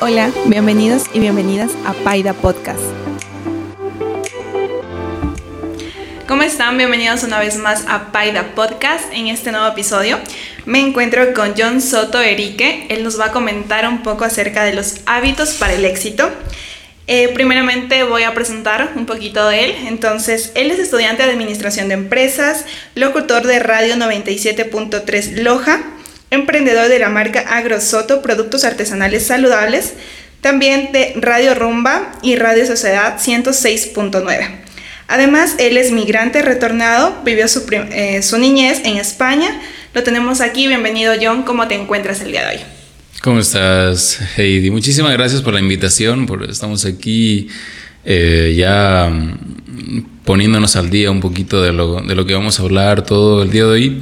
Hola, bienvenidos y bienvenidas a Paida Podcast. ¿Cómo están? Bienvenidos una vez más a Paida Podcast en este nuevo episodio. Me encuentro con John Soto Erique. Él nos va a comentar un poco acerca de los hábitos para el éxito. Eh, primeramente voy a presentar un poquito de él. Entonces, él es estudiante de Administración de Empresas, locutor de Radio 97.3 Loja, emprendedor de la marca AgroSoto, productos artesanales saludables, también de Radio Rumba y Radio Sociedad 106.9. Además, él es migrante retornado, vivió su, eh, su niñez en España. Lo tenemos aquí. Bienvenido, John. ¿Cómo te encuentras el día de hoy? ¿Cómo estás, Heidi? Muchísimas gracias por la invitación. Por, estamos aquí eh, ya mm, poniéndonos al día un poquito de lo, de lo que vamos a hablar todo el día de hoy.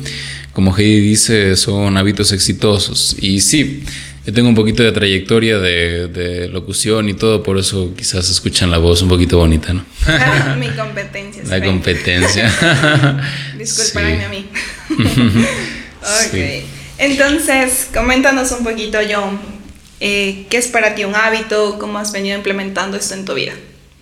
Como Heidi dice, son hábitos exitosos. Y sí, yo tengo un poquito de trayectoria de, locución y todo, por eso quizás escuchan la voz un poquito bonita, ¿no? Mi competencia. La competencia. Disculparme a mí. ok. Entonces, coméntanos un poquito, John, eh, ¿qué es para ti un hábito? ¿Cómo has venido implementando esto en tu vida?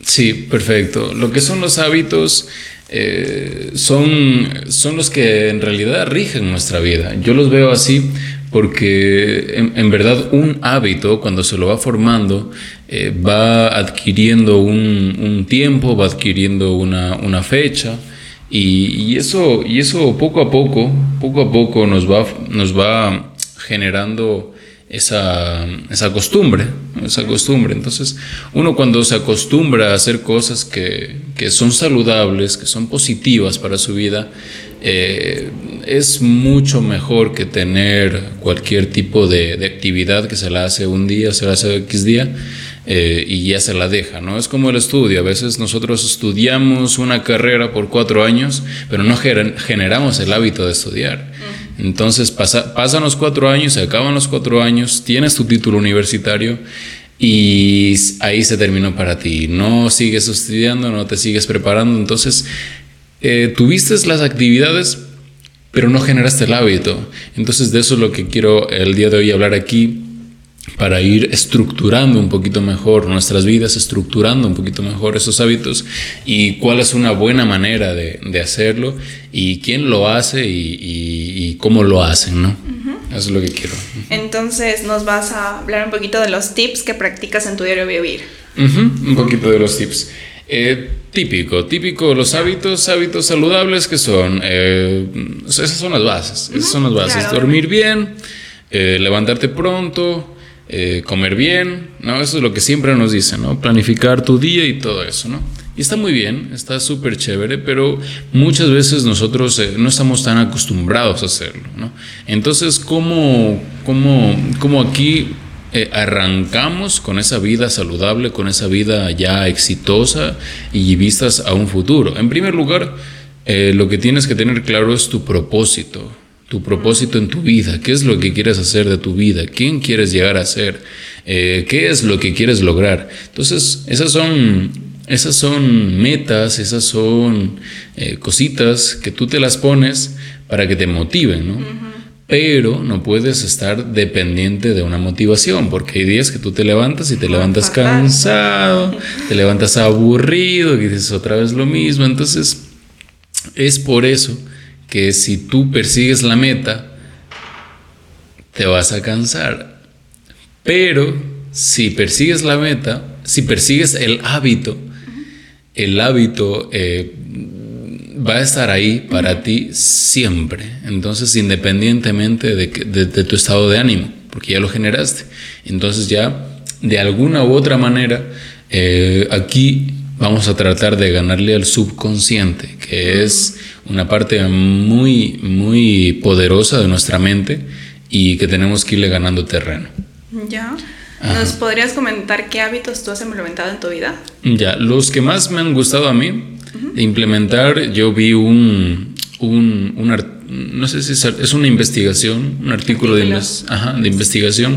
Sí, perfecto. Lo que son los hábitos eh, son, son los que en realidad rigen nuestra vida. Yo los veo así porque en, verdad un hábito, cuando se lo va formando, eh, va adquiriendo un, tiempo, va adquiriendo una, una fecha. Y, eso, y eso poco a poco, poco a poco nos va, nos va generando esa, esa costumbre, esa costumbre. Entonces, uno cuando se acostumbra a hacer cosas que, que son saludables, que son positivas para su vida, eh, es mucho mejor que tener cualquier tipo de, de, actividad que se la hace un día, se la hace X día, eh, y ya se la deja, ¿no? Es como el estudio, a veces nosotros estudiamos una carrera por cuatro años, pero no generamos el hábito de estudiar. Entonces pasa, pasan los cuatro años, se acaban los cuatro años, tienes tu título universitario y ahí se terminó para ti. No sigues estudiando, no te sigues preparando, entonces eh, tuviste las actividades, pero no generaste el hábito. Entonces de eso es lo que quiero el día de hoy hablar aquí para ir estructurando un poquito mejor nuestras vidas, estructurando un poquito mejor esos hábitos y cuál es una buena manera de, hacerlo y quién lo hace y, cómo lo hacen, ¿no? Eso es lo que quiero. Entonces nos vas a hablar un poquito de los tips que practicas en tu diario vivir. Un poquito de los tips. Eh, típico, típico, los hábitos, hábitos saludables que son, eh, esas son las bases, esas son las bases, dormir bien, eh, levantarte pronto, eh, comer bien, ¿no? Eso es lo que siempre nos dicen, ¿no? Planificar tu día y todo eso, ¿no? Y está muy bien, está súper chévere, pero muchas veces nosotros eh, no estamos tan acostumbrados a hacerlo, ¿no? Entonces, ¿cómo, cómo, cómo aquí eh, arrancamos con esa vida saludable, con esa vida ya exitosa y vistas a un futuro? En primer lugar, lo que tienes que tener claro es tu propósito tu propósito en tu vida, qué es lo que quieres hacer de tu vida, quién quieres llegar a ser, eh, qué es lo que quieres lograr. Entonces, esas son, esas son metas, esas son eh, cositas que tú te las pones para que te motiven, ¿no? Pero no puedes estar dependiente de una motivación, porque hay días que tú te levantas y te levantas cansado, te levantas aburrido, y dices otra vez lo mismo. Entonces, es por eso que si tú persigues la meta, te vas a cansar. Pero si persigues la meta, si persigues el hábito, el hábito eh, va a estar ahí para ti siempre. Entonces, independientemente de, tu estado de ánimo, porque ya lo generaste. Entonces ya, de alguna u otra manera, eh, aquí vamos a tratar de ganarle al subconsciente, que es una parte muy, muy poderosa de nuestra mente y que tenemos que irle ganando terreno. Ya. ¿Nos podrías comentar qué hábitos tú has implementado en tu vida? Ya, los que más me han gustado a mí implementar, yo vi un, un, no sé si es, una investigación, un artículo de, de, investigación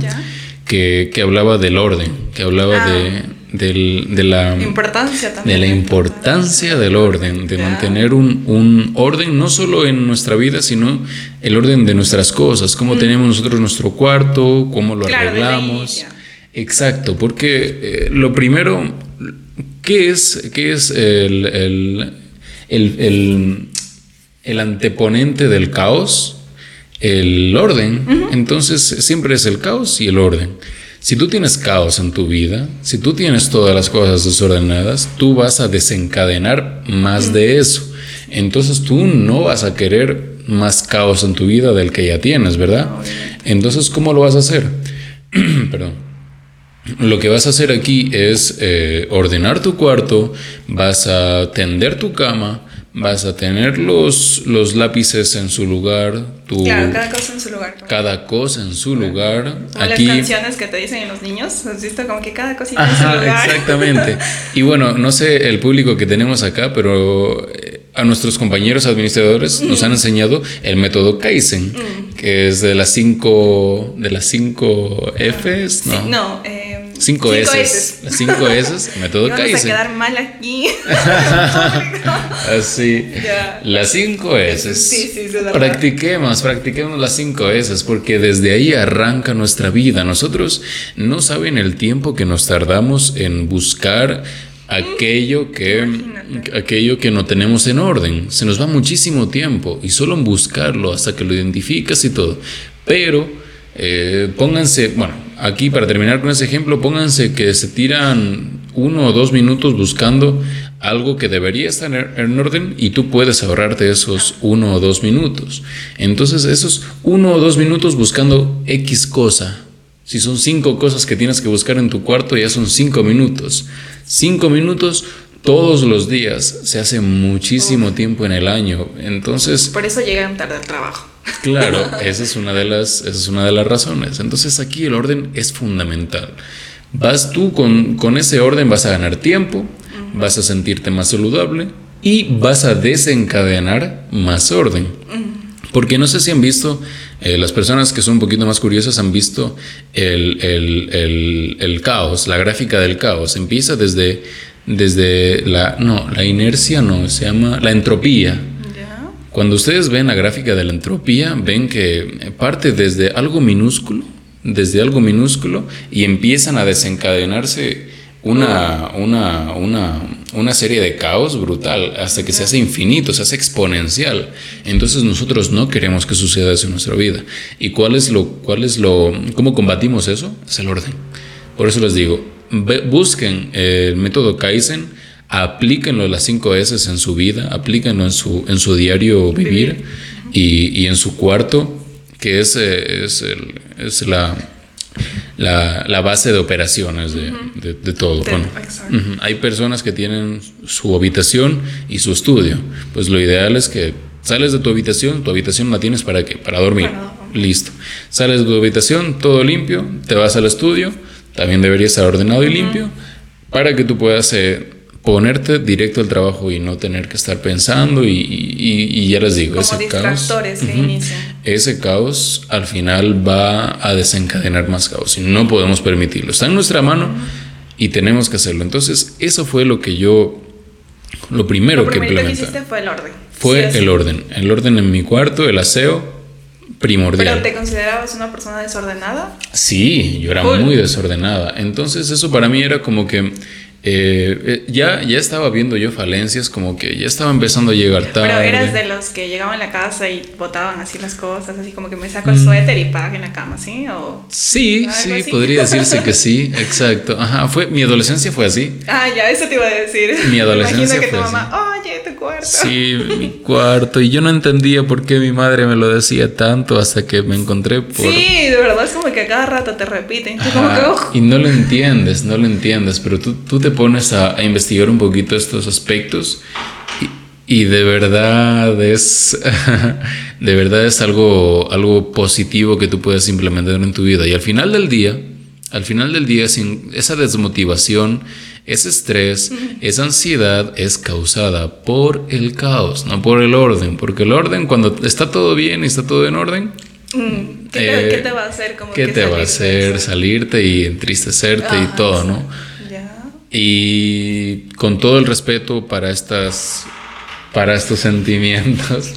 que, que, hablaba del orden, que hablaba ah. de de la importancia de la importancia del orden, de mantener un, orden no solo en nuestra vida, sino el orden de nuestras cosas, cómo mm. tenemos nosotros nuestro cuarto, cómo lo arreglamos. Exacto, porque eh, lo primero, ¿qué es, qué es el, el, el, el, anteponente del caos? El orden. Entonces siempre es el caos y el orden. Si tú tienes caos en tu vida, si tú tienes todas las cosas desordenadas, tú vas a desencadenar más de eso. Entonces tú no vas a querer más caos en tu vida del que ya tienes, ¿verdad? Entonces, ¿cómo lo vas a hacer? Perdón. Lo que vas a hacer aquí es eh, ordenar tu cuarto, vas a tender tu cama, vas a tener los, los lápices en su lugar. Tu, claro, cada cosa en su lugar. Cada cosa en su lugar. Aquí, las canciones que te dicen en los niños, has visto como que cada cosita en su lugar. Exactamente. y bueno, no sé el público que tenemos acá, pero eh, a nuestros compañeros administradores nos han enseñado el método Kaizen, mm. que es de las cinco, de las cinco Fs, ¿no? Sí, no, eh, Cinco, S. Las cinco S, método Kaizen. Vamos a quedar mal aquí. Así. Las cinco S. Sí, sí, sí, practiquemos, practiquemos las cinco S, porque desde ahí arranca nuestra vida. Nosotros no saben el tiempo que nos tardamos en buscar aquello que, aquello que no tenemos en orden. Se nos va muchísimo tiempo y solo en buscarlo hasta que lo identificas y todo. Pero eh, pónganse, bueno, aquí para terminar con ese ejemplo, pónganse que se tiran uno o dos minutos buscando algo que debería estar en orden y tú puedes ahorrarte esos uno o dos minutos. Entonces esos uno o dos minutos buscando X cosa. Si son cinco cosas que tienes que buscar en tu cuarto, ya son cinco minutos. Cinco minutos todos los días se hace muchísimo tiempo en el año. Entonces... Por eso llegan tarde al trabajo. Claro, esa es una de las, esa es una de las razones. Entonces aquí el orden es fundamental. Vas tú con, con ese orden, vas a ganar tiempo, vas a sentirte más saludable y vas a desencadenar más orden. Porque no sé si han visto, eh, las personas que son un poquito más curiosas han visto el, el, el, el, caos, la gráfica del caos. Empieza desde, desde la, no, la inercia no, se llama la entropía. Cuando ustedes ven la gráfica de la entropía, ven que parte desde algo minúsculo, desde algo minúsculo, y empiezan a desencadenarse una, una, una, una, serie de caos brutal hasta que se hace infinito, se hace exponencial. Entonces nosotros no queremos que suceda eso en nuestra vida. ¿Y cuál es lo, cuál lo, cómo combatimos eso? Es el orden. Por eso les digo, busquen el método Kaizen aplíquenlo las 5 S en su vida, aplíquenlo en su, en su diario vivir y, y en su cuarto, que es, eh, es, el, es la, la, la, base de operaciones de, de, todo. hay personas que tienen su habitación y su estudio. Pues lo ideal es que sales de tu habitación, tu habitación la tienes para qué? Para dormir. Listo. Sales de tu habitación, todo limpio, te vas al estudio, también debería estar ordenado y limpio, para que tú puedas... Eh, ponerte directo al trabajo y no tener que estar pensando y, y, ya les digo, ese caos, ese caos al final va a desencadenar más caos y no podemos permitirlo. Está en nuestra mano y tenemos que hacerlo. Entonces, eso fue lo que yo, lo primero que implementé. fue el orden. Fue el orden. El orden en mi cuarto, el aseo, primordial. ¿Pero te considerabas una persona desordenada? Sí, yo era muy desordenada. Entonces, eso para mí era como que eh, eh, ya, ya estaba viendo yo falencias, como que ya estaba empezando a llegar tarde. Pero eras de los que llegaban a la casa y botaban así las cosas, así como que me saco el mm. suéter y pago en la cama, ¿sí? ¿O sí, sí, podría decirse que sí, exacto. Ajá, fue, mi adolescencia fue así. Ah, ya, eso te iba a decir. Mi adolescencia que tu mamá, tu cuarto. Sí, mi cuarto. Y yo no entendía por qué mi madre me lo decía tanto hasta que me encontré por... Sí, de verdad es como que a cada rato te repiten. Y no lo entiendes, no lo entiendes, pero tú, tú te pones a, investigar un poquito estos aspectos y, de verdad es de verdad es algo algo positivo que tú puedes implementar en tu vida y al final del día al final del día sin esa desmotivación ese estrés esa ansiedad es causada por el caos no por el orden porque el orden cuando está todo bien y está todo en orden mm, ¿Qué, te, va a hacer? ¿Qué te va a hacer salirte y entristecerte y todo, ¿no? Y con todo el respeto para estas para estos sentimientos,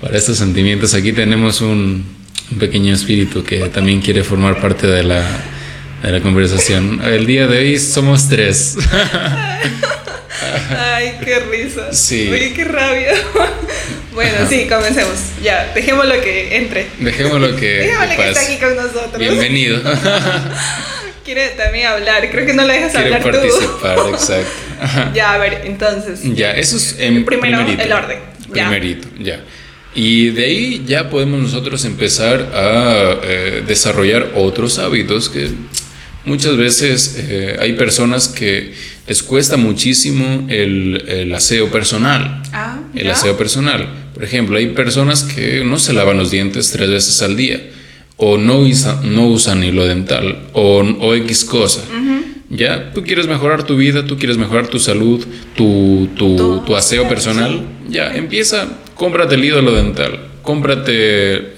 para estos sentimientos, aquí tenemos un, pequeño espíritu que también quiere formar parte de la de la conversación. El día de hoy somos tres. Ay, qué risa. Sí. Oye, qué rabia. Bueno, sí, comencemos. Ya, dejémoslo que entre. Dejémoslo que, Dejémoslo que está aquí con nosotros. Bienvenido. Quiere también hablar. Creo que no la dejas Quiere hablar participar, exacto. tú. Ya, a ver, entonces. Ya, eso es en Primero, primerito. el orden. Ya. Primerito, ya. Y de ahí ya podemos nosotros empezar a eh, desarrollar otros hábitos que muchas veces eh, hay personas que les cuesta muchísimo el, el aseo personal. Ah, El aseo personal. Por ejemplo, hay personas que no se lavan los dientes tres veces al día, o no, usa- no usan hilo dental, o, o X cosa. Ya, tú quieres mejorar tu vida, tú quieres mejorar tu salud, tu, tu, tu aseo personal. Ya, empieza, cómprate el hilo dental, cómprate,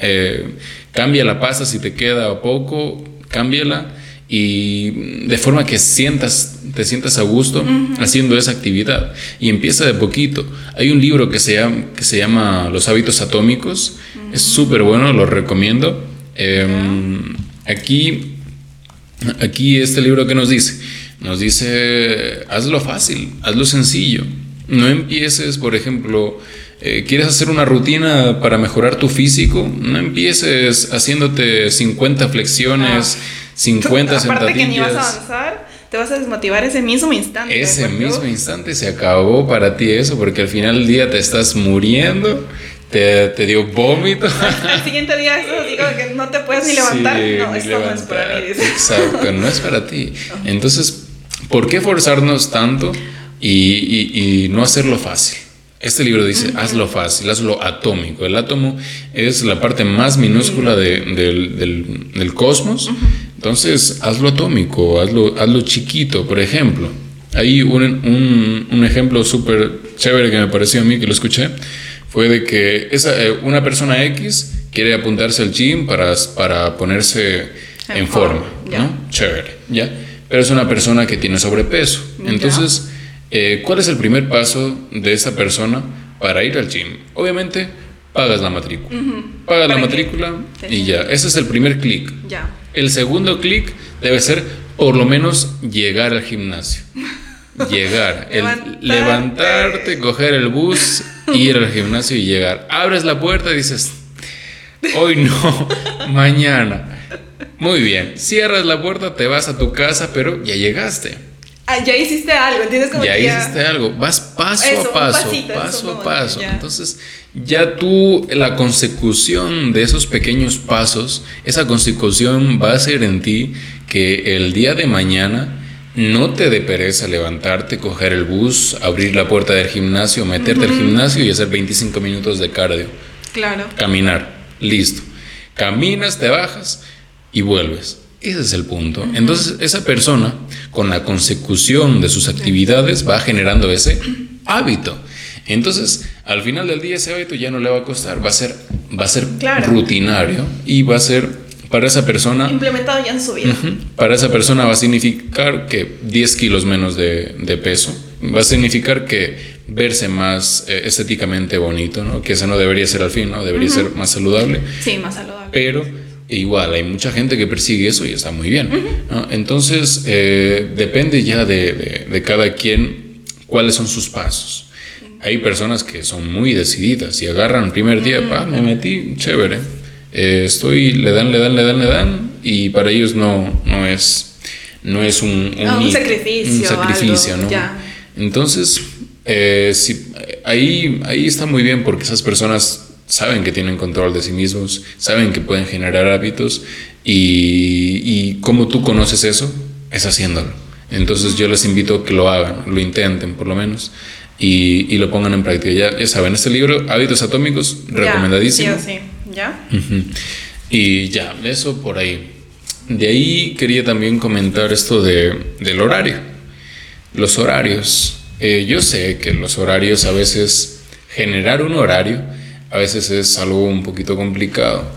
eh, cambia la pasta si te queda poco, cámbiala y de forma que sientas, te sientas a gusto haciendo esa actividad. Y empieza de poquito. Hay un libro que se llama, que se llama Los hábitos atómicos, es súper bueno, lo recomiendo. Em, aquí, aquí este libro que nos dice, nos dice, hazlo fácil, hazlo sencillo. No empieces, por ejemplo, eh, quieres hacer una rutina para mejorar tu físico, no empieces haciéndote 50 flexiones, 50 Aparte que ni vas a avanzar, te vas a desmotivar ese mismo instante. Ese mismo instante se acabó para ti eso, porque al final del día te estás muriendo, te, te dio vómito. Al siguiente día eso digo que no te puedes ni levantar. Sí, no, ni esto no es para levantar. mí. dice. Exacto, no es para ti. Entonces, ¿por qué forzarnos tanto y, y- y no hacerlo fácil? Este libro dice, hazlo fácil, hazlo atómico. El átomo es la parte más minúscula de- del, del- del cosmos. Entonces, hazlo atómico, hazlo, hazlo chiquito. Por ejemplo, hay un, un- un ejemplo súper chévere que me pareció a mí, que lo escuché, fue de que esa, eh, una persona X quiere apuntarse al gym para, para ponerse en, En forma, forma. ¿no? Chévere, ¿ya? Pero es una persona que tiene sobrepeso. Entonces, eh, ¿cuál es el primer paso de esa persona para ir al gym? Obviamente, pagas la matrícula. Pagas la matrícula Sí, y ya. Ese es el primer clic. Ya. El segundo clic debe ser por lo menos llegar al gimnasio. Llegar, el Levantarte. levantarte, coger el bus, ir al gimnasio y llegar. Abres la puerta y dices, hoy no, mañana. Muy bien, cierras la puerta, te vas a tu casa, pero ya llegaste. Ah, ya hiciste algo, ¿entiendes? Como Ya que hiciste algo, vas paso Eso, a paso, pasito, paso a paso. ya. Entonces, ya tú, la consecución de esos pequeños pasos, esa consecución va a ser en ti que el día de mañana no te dé pereza levantarte, coger el bus, abrir la puerta del gimnasio, meterte al gimnasio y hacer 25 minutos de cardio. Claro. Caminar, listo. Caminas, te bajas y vuelves. Ese es el punto. Entonces, esa persona, con la consecución de sus actividades, va generando ese hábito. Entonces, al final del día, ese hábito ya no le va a costar, va a ser, va a ser Claro. rutinario y va a ser para esa persona. Implementado ya en su vida. Para esa persona va a significar que 10 kilos menos de, de peso, va a significar que verse más eh, estéticamente bonito, ¿no? que eso no debería ser al fin, ¿no? debería ser más saludable, Sí, más saludable. pero igual hay mucha gente que persigue eso y está muy bien. ¿no? Entonces, eh, depende ya de, de- de cada quien cuáles son sus pasos. Hay personas que son muy decididas y agarran el primer día, pa, me metí, chévere. Eh, estoy, le dan, le dan, le dan, le dan, y para ellos no, no es, no es un, Ah, un hito, sacrificio, un sacrificio, algo, ¿no? ya. Entonces, eh, sí, ahí, ahí está muy bien porque esas personas saben que tienen control de sí mismos, saben que pueden generar hábitos y, y cómo tú conoces eso es haciéndolo. Entonces yo les invito a que lo hagan, lo intenten por lo menos y, y lo pongan en práctica. Ya, ya saben, este libro, Hábitos Atómicos, recomendadísimo. Sí sí. ¿Ya? Y ya, eso por ahí. De ahí quería también comentar esto de, del horario. Los horarios. Eh, yo sé que los horarios a veces, generar un horario, a veces es algo un poquito complicado.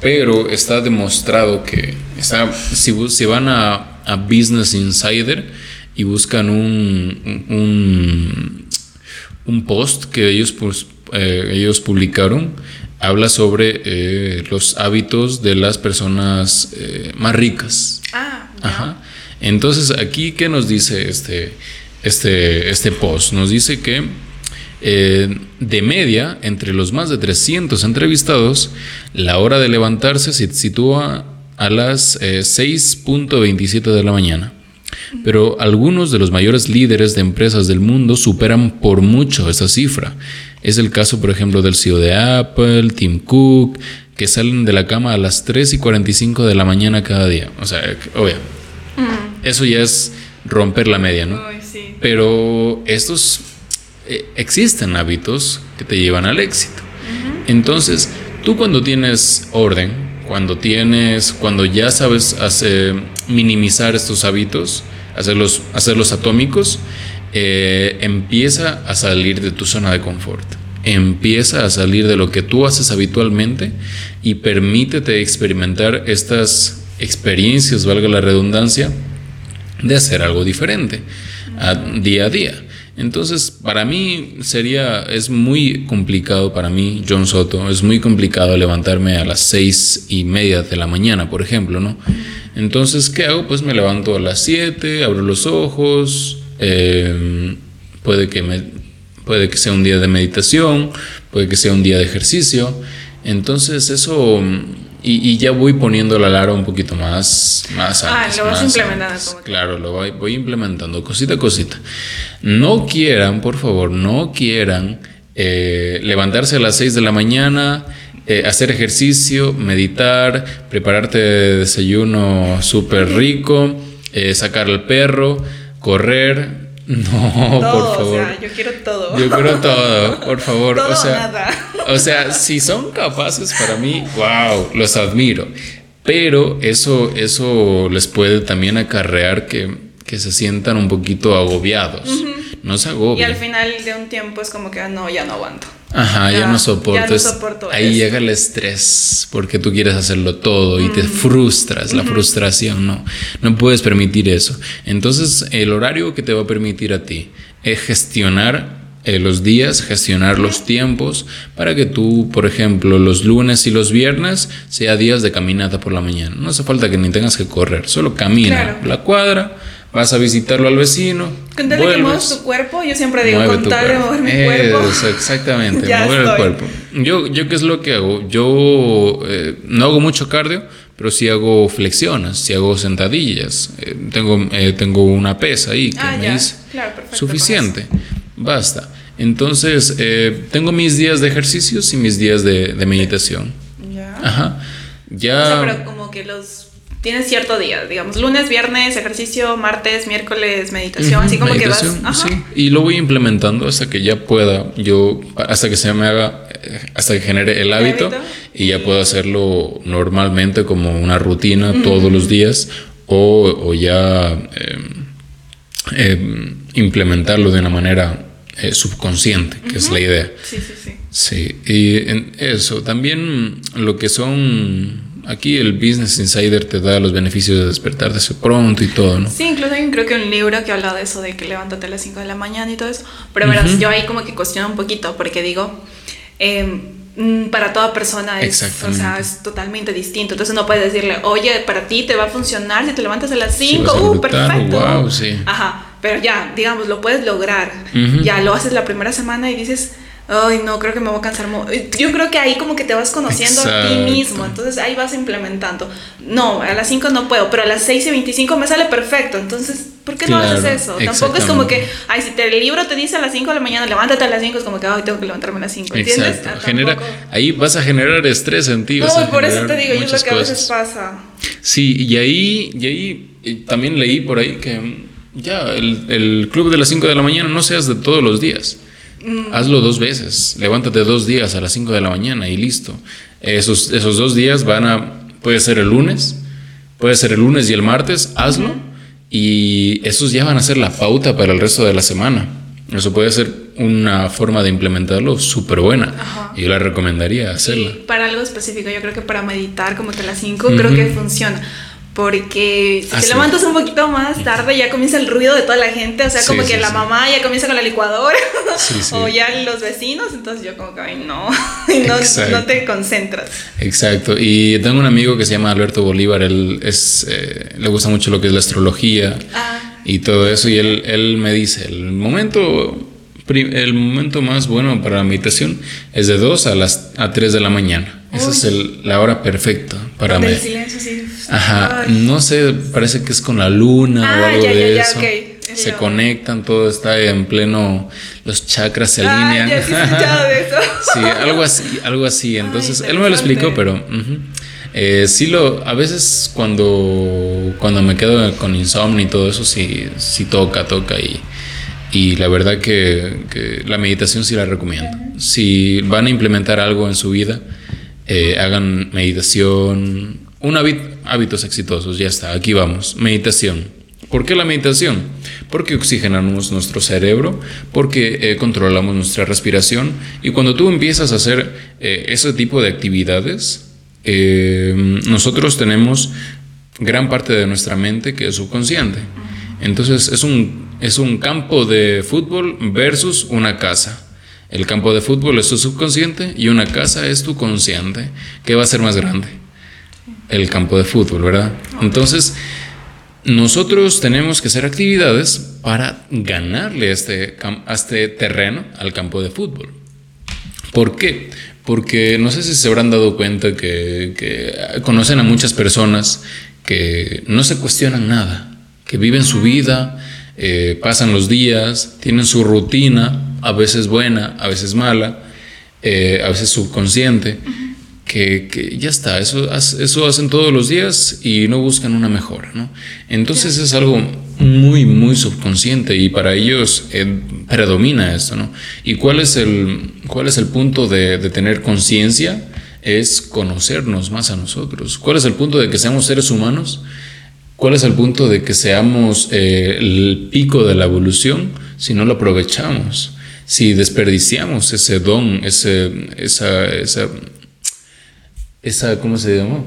Pero está demostrado que está, si, van a, a Business Insider y buscan un, un, un post que ellos, pues, eh, ellos publicaron, habla sobre eh, los hábitos de las personas eh, más ricas. Ah, Ajá. Entonces, aquí, ¿qué nos dice este, este, este post? Nos dice que eh, de media, entre los más de 300 entrevistados, la hora de levantarse se sitúa a las 6.27 eh, de la mañana. Pero algunos de los mayores líderes de empresas del mundo superan por mucho esa cifra. Es el caso, por ejemplo, del CEO de Apple, Tim Cook, que salen de la cama a las 3 y 45 de la mañana cada día. O sea, obvio. Mm. Eso ya es romper la media, ¿no? Pero estos eh, existen hábitos que te llevan al éxito. Entonces, tú cuando tienes orden, cuando tienes, cuando ya sabes hacer, minimizar estos hábitos, hacerlos, hacerlos atómicos, eh, empieza a salir de tu zona de confort. Empieza a salir de lo que tú haces habitualmente y permítete experimentar estas experiencias, valga la redundancia, de hacer algo diferente día a día. Entonces, para mí sería, es muy complicado para mí, John Soto, es muy complicado levantarme a las seis y media de la mañana, por ejemplo, ¿no? Entonces, ¿qué hago? Pues me levanto a las siete, abro los ojos, eh, puede, que me, puede que sea un día de meditación, puede que sea un día de ejercicio. Entonces, eso y, ya voy poniendo la alarma un poquito más, más Ah, lo vas implementando. Claro, lo voy, voy, implementando cosita a cosita. No quieran, por favor, no quieran eh, levantarse a las 6 de la mañana, eh, hacer ejercicio, meditar, prepararte desayuno súper rico, eh, sacar al perro, correr, no, por favor. O sea, yo quiero todo. Yo quiero todo, por favor. o sea, nada. o sea, si son capaces para mí, wow, los admiro. Pero eso, eso les puede también acarrear que, que se sientan un poquito agobiados. No se agobien. Y al final de un tiempo es como que, ah, no, ya no aguanto. Ajá, ya, no soporto. Ahí llega el estrés porque tú quieres hacerlo todo y te frustras, la frustración, no. No puedes permitir eso. Entonces, el horario que te va a permitir a ti es gestionar eh, los días, gestionar los tiempos para que tú, por ejemplo, los lunes y los viernes sea días de caminata por la mañana. No hace falta que ni tengas que correr, solo camina la cuadra vas a visitarlo al vecino. Contarle que mueves tu cuerpo, yo siempre digo, contarle mover mi cuerpo. Eso, exactamente, mover el cuerpo. Yo, yo, ¿qué es lo que hago? Yo eh, no hago mucho cardio, pero sí hago flexiones, sí hago sentadillas. Eh, tengo, eh, tengo una pesa ahí que ah, me dice suficiente, basta. Entonces, tengo mis días de ejercicios y mis días de, de meditación. Ya. Ajá. Ya. O sea, pero como que los tienes cierto día, digamos, lunes, viernes, ejercicio, martes, miércoles, meditación, así como que vas. Sí, y lo voy implementando hasta que ya pueda, yo, hasta que se me haga, eh, hasta que genere el hábito, y ya puedo hacerlo normalmente como una rutina todos los días o, ya em, em, implementarlo de una manera eh, subconsciente, que es la idea. Sí, sí, sí. Sí, y en eso, también lo que son aquí el Business Insider te da los beneficios de despertarte pronto y todo, ¿no? Sí, incluso hay creo que un libro que habla de eso, de que levántate a las 5 de la mañana y todo eso. Pero verás, yo ahí como que cuestiono un poquito, porque digo, mm, para toda persona es, o sea, es totalmente distinto. Entonces no puedes decirle, oye, para ti te va a funcionar si te levantas a las 5, uh, perfecto. Wow, sí. Ajá, pero ya, digamos, lo puedes lograr. Ya lo haces la primera semana y dices ay, no, creo que me voy a cansar. Yo creo que ahí como que te vas conociendo a ti mismo, entonces ahí vas implementando. No, a las 5 no puedo, pero a las 6 y 25 me sale perfecto, entonces, ¿por qué no haces eso? Tampoco es como que, ay, si te, el libro te dice a las 5 de la mañana, levántate a las 5, es como que, ay, tengo que levantarme a las 5, ¿entiendes? Exacto. Ah, Genera, ahí vas a generar estrés en ti. No, por eso te digo, yo lo que a veces pasa. Sí, y ahí, y ahí también leí por ahí que ya el, el club de las 5 de la mañana no seas de todos los días. Mm. Hazlo dos veces. Levántate dos días a las 5 de la mañana y listo. Esos, esos dos días van a. Puede ser el lunes, puede ser el lunes y el martes, hazlo. Y esos ya van a ser la pauta para el resto de la semana. Eso puede ser una forma de implementarlo súper buena. Yo la recomendaría hacerla. para algo específico, yo creo que para meditar como que a las 5, creo que funciona. Porque si Ah, te sí. levantas un poquito más tarde ya comienza el ruido de toda la gente, o sea, Sí, como sí, que la sí. mamá ya comienza con la licuadora o ya los vecinos, entonces yo como que, ay, no, no, te concentras. Exacto. Y tengo un amigo que se llama Alberto Bolívar. Él es, eh, le gusta mucho lo que es la astrología Ah. y todo eso. Y él, él me dice, el momento, el momento más bueno para la meditación es de 2 a las a 3 de la mañana. Esa es el- la hora perfecta para mí. silencio, sí. Ajá, Ay. no sé, parece que es con la luna o Ah, algo ya, de ya, ya, eso. ok. Es Se conectan, todo está en pleno, los chakras se Ah, alinean. ya sí he de eso. Sí, algo así, algo así. Entonces, él me lo explicó, pero ujú. Eh, sí lo, a veces cuando, cuando me quedo con insomnio y todo eso, sí, sí toca, toca y, y la verdad que, que la meditación sí la recomiendo. Si van a implementar algo en su vida, eh, hagan meditación, un hábitos exitosos, ya está, aquí vamos, meditación. ¿Por qué la meditación? Porque oxigenamos nuestro cerebro, porque eh, controlamos nuestra respiración y cuando tú empiezas a hacer eh, ese tipo de actividades, nosotros tenemos gran parte de nuestra mente que es subconsciente. Entonces es un, es un campo de fútbol versus una casa. El campo de fútbol es tu subconsciente y una casa es tu consciente. ¿Qué va a ser más grande? El campo de fútbol, ¿verdad? Entonces, nosotros tenemos que hacer actividades para ganarle este, a este terreno al campo de fútbol. ¿Por qué? Porque no sé si se habrán dado cuenta que, que conocen a muchas personas que no se cuestionan nada, que viven su vida, eh, pasan los días, tienen su rutina, a veces buena, a veces mala, eh, a veces subconsciente, que, que ya está, eso, eso hacen todos los días y no buscan una mejora, ¿no? Entonces es algo muy, muy subconsciente y para ellos eh, predomina esto, ¿no? ¿Y cuál es el, cuál es el punto de, de tener conciencia? Es conocernos más a nosotros. ¿Cuál es el punto de que seamos seres humanos? ¿Cuál es el punto de que seamos eh, el pico de la evolución si no lo aprovechamos? Si desperdiciamos ese don, ese, esa, esa, esa, ¿cómo se llama?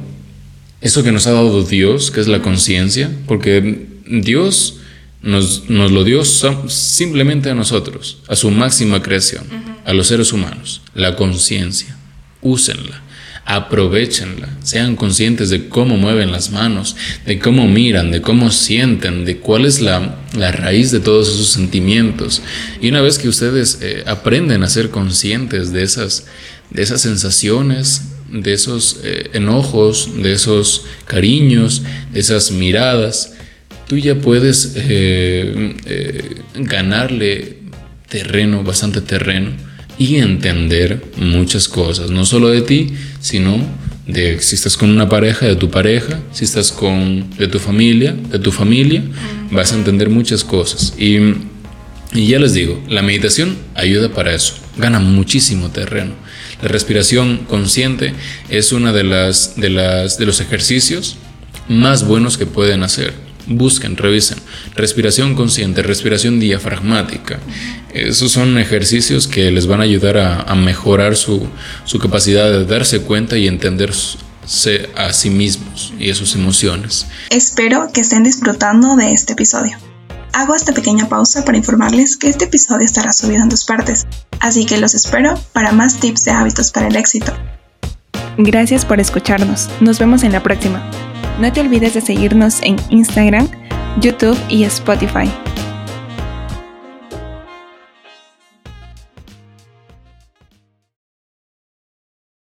Eso que nos ha dado Dios, que es la conciencia, porque Dios nos, nos lo dio simplemente a nosotros, a su máxima creación, a los seres humanos, la conciencia. Úsenla, aprovechenla, sean conscientes de cómo mueven las manos, de cómo miran, de cómo sienten, de cuál es la, la raíz de todos esos sentimientos. Y una vez que ustedes eh, aprenden a ser conscientes de esas, de esas sensaciones, de esos eh, enojos, de esos cariños, de esas miradas, tú ya puedes eh, ganarle terreno, bastante terreno, y entender muchas cosas, no solo de ti, sino de si estás con una pareja, de tu pareja, si estás con de tu familia, de tu familia, vas a entender muchas cosas. Y, y ya les digo, la meditación ayuda para eso, gana muchísimo terreno. La respiración consciente es una de las de las de los ejercicios más buenos que pueden hacer. Busquen, revisen. Respiración consciente, respiración diafragmática. Esos son ejercicios que les van a ayudar a, a mejorar su, su capacidad de darse cuenta y entenderse a sí mismos y a sus emociones. Espero que estén disfrutando de este episodio. Hago esta pequeña pausa para informarles que este episodio estará subido en dos partes, así que los espero para más tips de hábitos para el éxito. Gracias por escucharnos. Nos vemos en la próxima. No te olvides de seguirnos en Instagram, YouTube y Spotify.